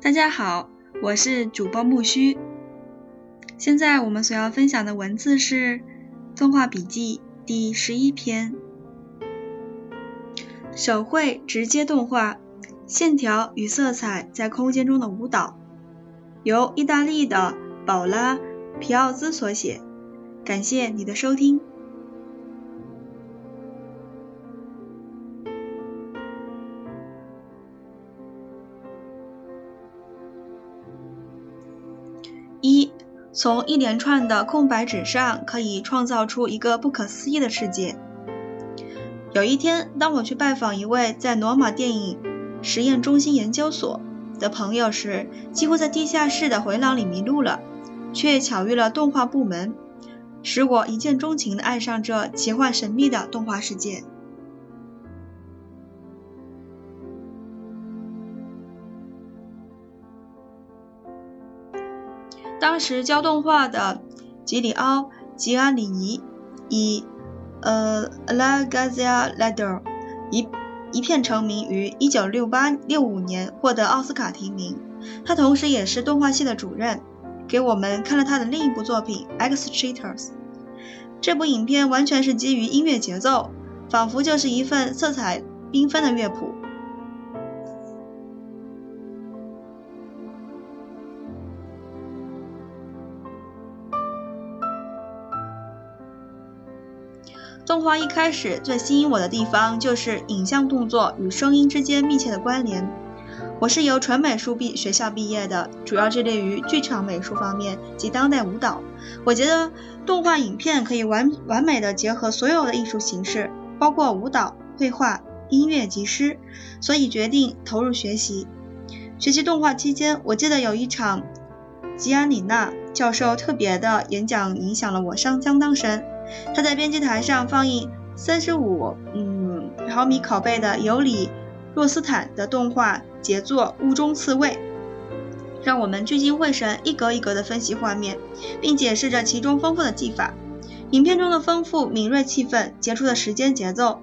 大家好，我是主播木须。现在我们所要分享的文字是《动画笔记》第十一篇：手绘直接动画，线条与色彩在空间中的舞蹈，由意大利的宝拉·皮奥兹所写。感谢你的收听。从一连串的空白纸上可以创造出一个不可思议的世界。有一天，当我去拜访一位在罗马电影实验中心研究所的朋友时，几乎在地下室的回廊里迷路了，却巧遇了动画部门，使我一见钟情地爱上这奇幻神秘的动画世界。当时教动画的吉里奥·吉安里尼以呃《La Gazzetta》一一片成名，于1968-65年获得奥斯卡提名。他同时也是动画系的主任，给我们看了他的另一部作品《X Cheaters》。这部影片完全是基于音乐节奏，仿佛就是一份色彩缤纷的乐谱。动画一开始最吸引我的地方就是影像动作与声音之间密切的关联。我是由纯美术毕学校毕业的，主要致力于剧场美术方面及当代舞蹈。我觉得动画影片可以完完美的结合所有的艺术形式，包括舞蹈、绘画、音乐及诗，所以决定投入学习。学习动画期间，我记得有一场吉安里娜教授特别的演讲，影响了我相相当深。他在编辑台上放映三十五嗯毫米拷贝的尤里洛斯坦的动画杰作《雾中刺猬》，让我们聚精会神，一格一格地分析画面，并解释着其中丰富的技法。影片中的丰富、敏锐气氛、杰出的时间节奏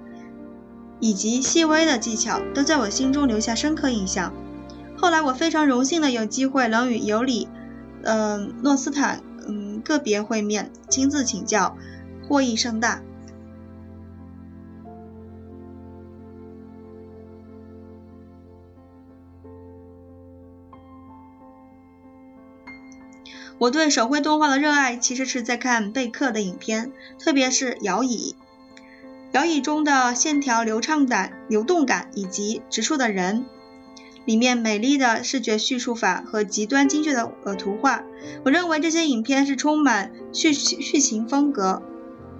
以及细微的技巧，都在我心中留下深刻印象。后来，我非常荣幸的有机会能与尤里嗯诺斯坦嗯个别会面，亲自请教。获益甚大。我对手绘动画的热爱，其实是在看贝克的影片，特别是《摇椅》。《摇椅》中的线条流畅感、流动感以及直述的人，里面美丽的视觉叙述法和极端精确的呃图画，我认为这些影片是充满叙叙情风格。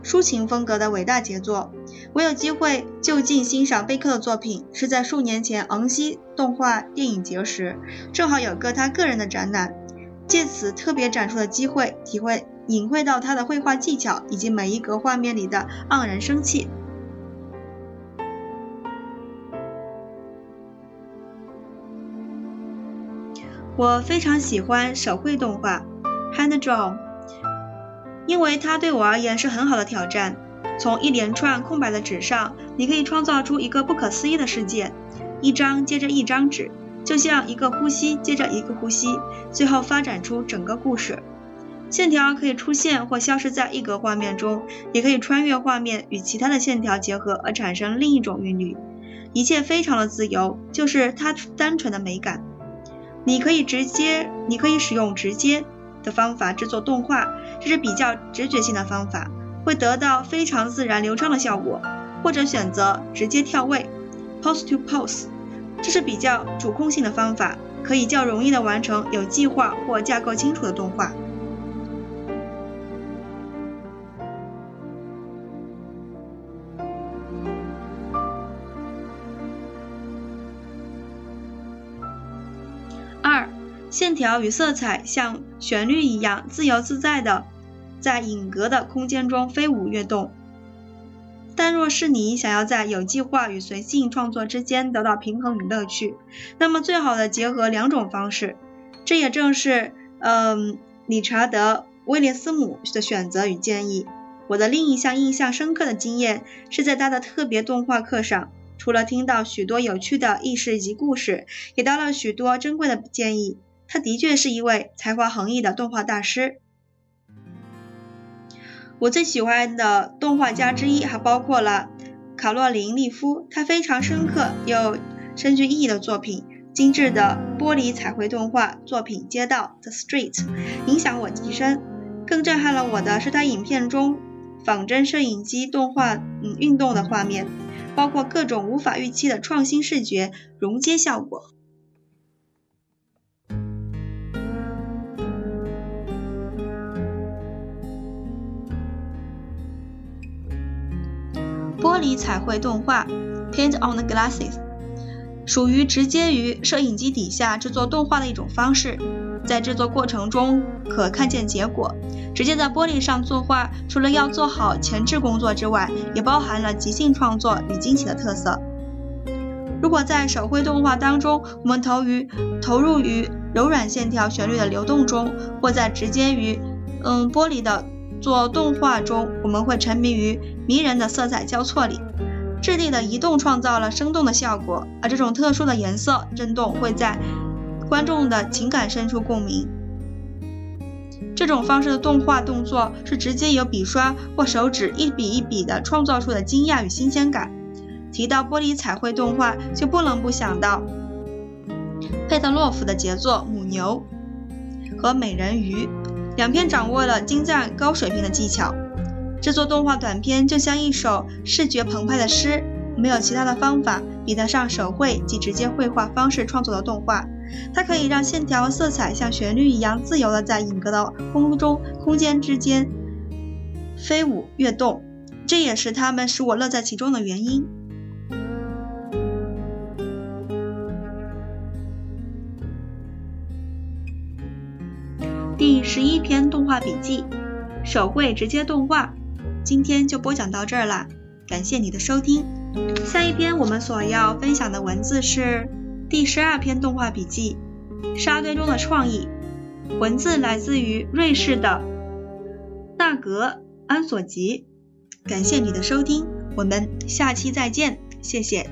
抒情风格的伟大杰作。我有机会就近欣赏贝克的作品，是在数年前昂西动画电影节时，正好有个他个人的展览，借此特别展出的机会，体会领会到他的绘画技巧以及每一格画面里的盎然生气。我非常喜欢手绘动画，hand draw。因为它对我而言是很好的挑战。从一连串空白的纸上，你可以创造出一个不可思议的世界，一张接着一张纸，就像一个呼吸接着一个呼吸，最后发展出整个故事。线条可以出现或消失在一格画面中，也可以穿越画面与其他的线条结合而产生另一种韵律。一切非常的自由，就是它单纯的美感。你可以直接，你可以使用直接。的方法制作动画，这是比较直觉性的方法，会得到非常自然流畅的效果。或者选择直接跳位，pose to pose，这是比较主控性的方法，可以较容易的完成有计划或架构清楚的动画。线条与色彩像旋律一样自由自在的在影格的空间中飞舞跃动。但若是你想要在有计划与随性创作之间得到平衡与乐趣，那么最好的结合两种方式。这也正是嗯理查德·威廉斯姆的选择与建议。我的另一项印象深刻的经验是在他的特别动画课上，除了听到许多有趣的轶事及故事，也得了许多珍贵的建议。他的确是一位才华横溢的动画大师。我最喜欢的动画家之一还包括了卡洛琳·利夫，他非常深刻又深具意义的作品——精致的玻璃彩绘动画作品《街道》（The Street），影响我极深。更震撼了我的是他影片中仿真摄影机动画嗯运动的画面，包括各种无法预期的创新视觉融接效果。玻璃彩绘动画 （Paint on the Glasses） 属于直接于摄影机底下制作动画的一种方式，在制作过程中可看见结果。直接在玻璃上作画，除了要做好前置工作之外，也包含了即兴创作与惊喜的特色。如果在手绘动画当中，我们投于投入于柔软线条、旋律的流动中，或在直接于嗯玻璃的做动画中，我们会沉迷于迷人的色彩交错里。质地的移动创造了生动的效果，而这种特殊的颜色震动会在观众的情感深处共鸣。这种方式的动画动作是直接由笔刷或手指一笔一笔的创造出的惊讶与新鲜感。提到玻璃彩绘动画，就不能不想到佩特洛夫的杰作《母牛》和《美人鱼》，两篇掌握了精湛高水平的技巧。制作动画短片就像一首视觉澎湃的诗，没有其他的方法比得上手绘及直接绘画方式创作的动画。它可以让线条和色彩像旋律一样自由地在影格的空中、空间之间飞舞跃动，这也是他们使我乐在其中的原因。第十一篇动画笔记：手绘直接动画。今天就播讲到这儿啦，感谢你的收听。下一篇我们所要分享的文字是。第十二篇动画笔记：沙堆中的创意。文字来自于瑞士的纳格安索吉。感谢你的收听，我们下期再见，谢谢。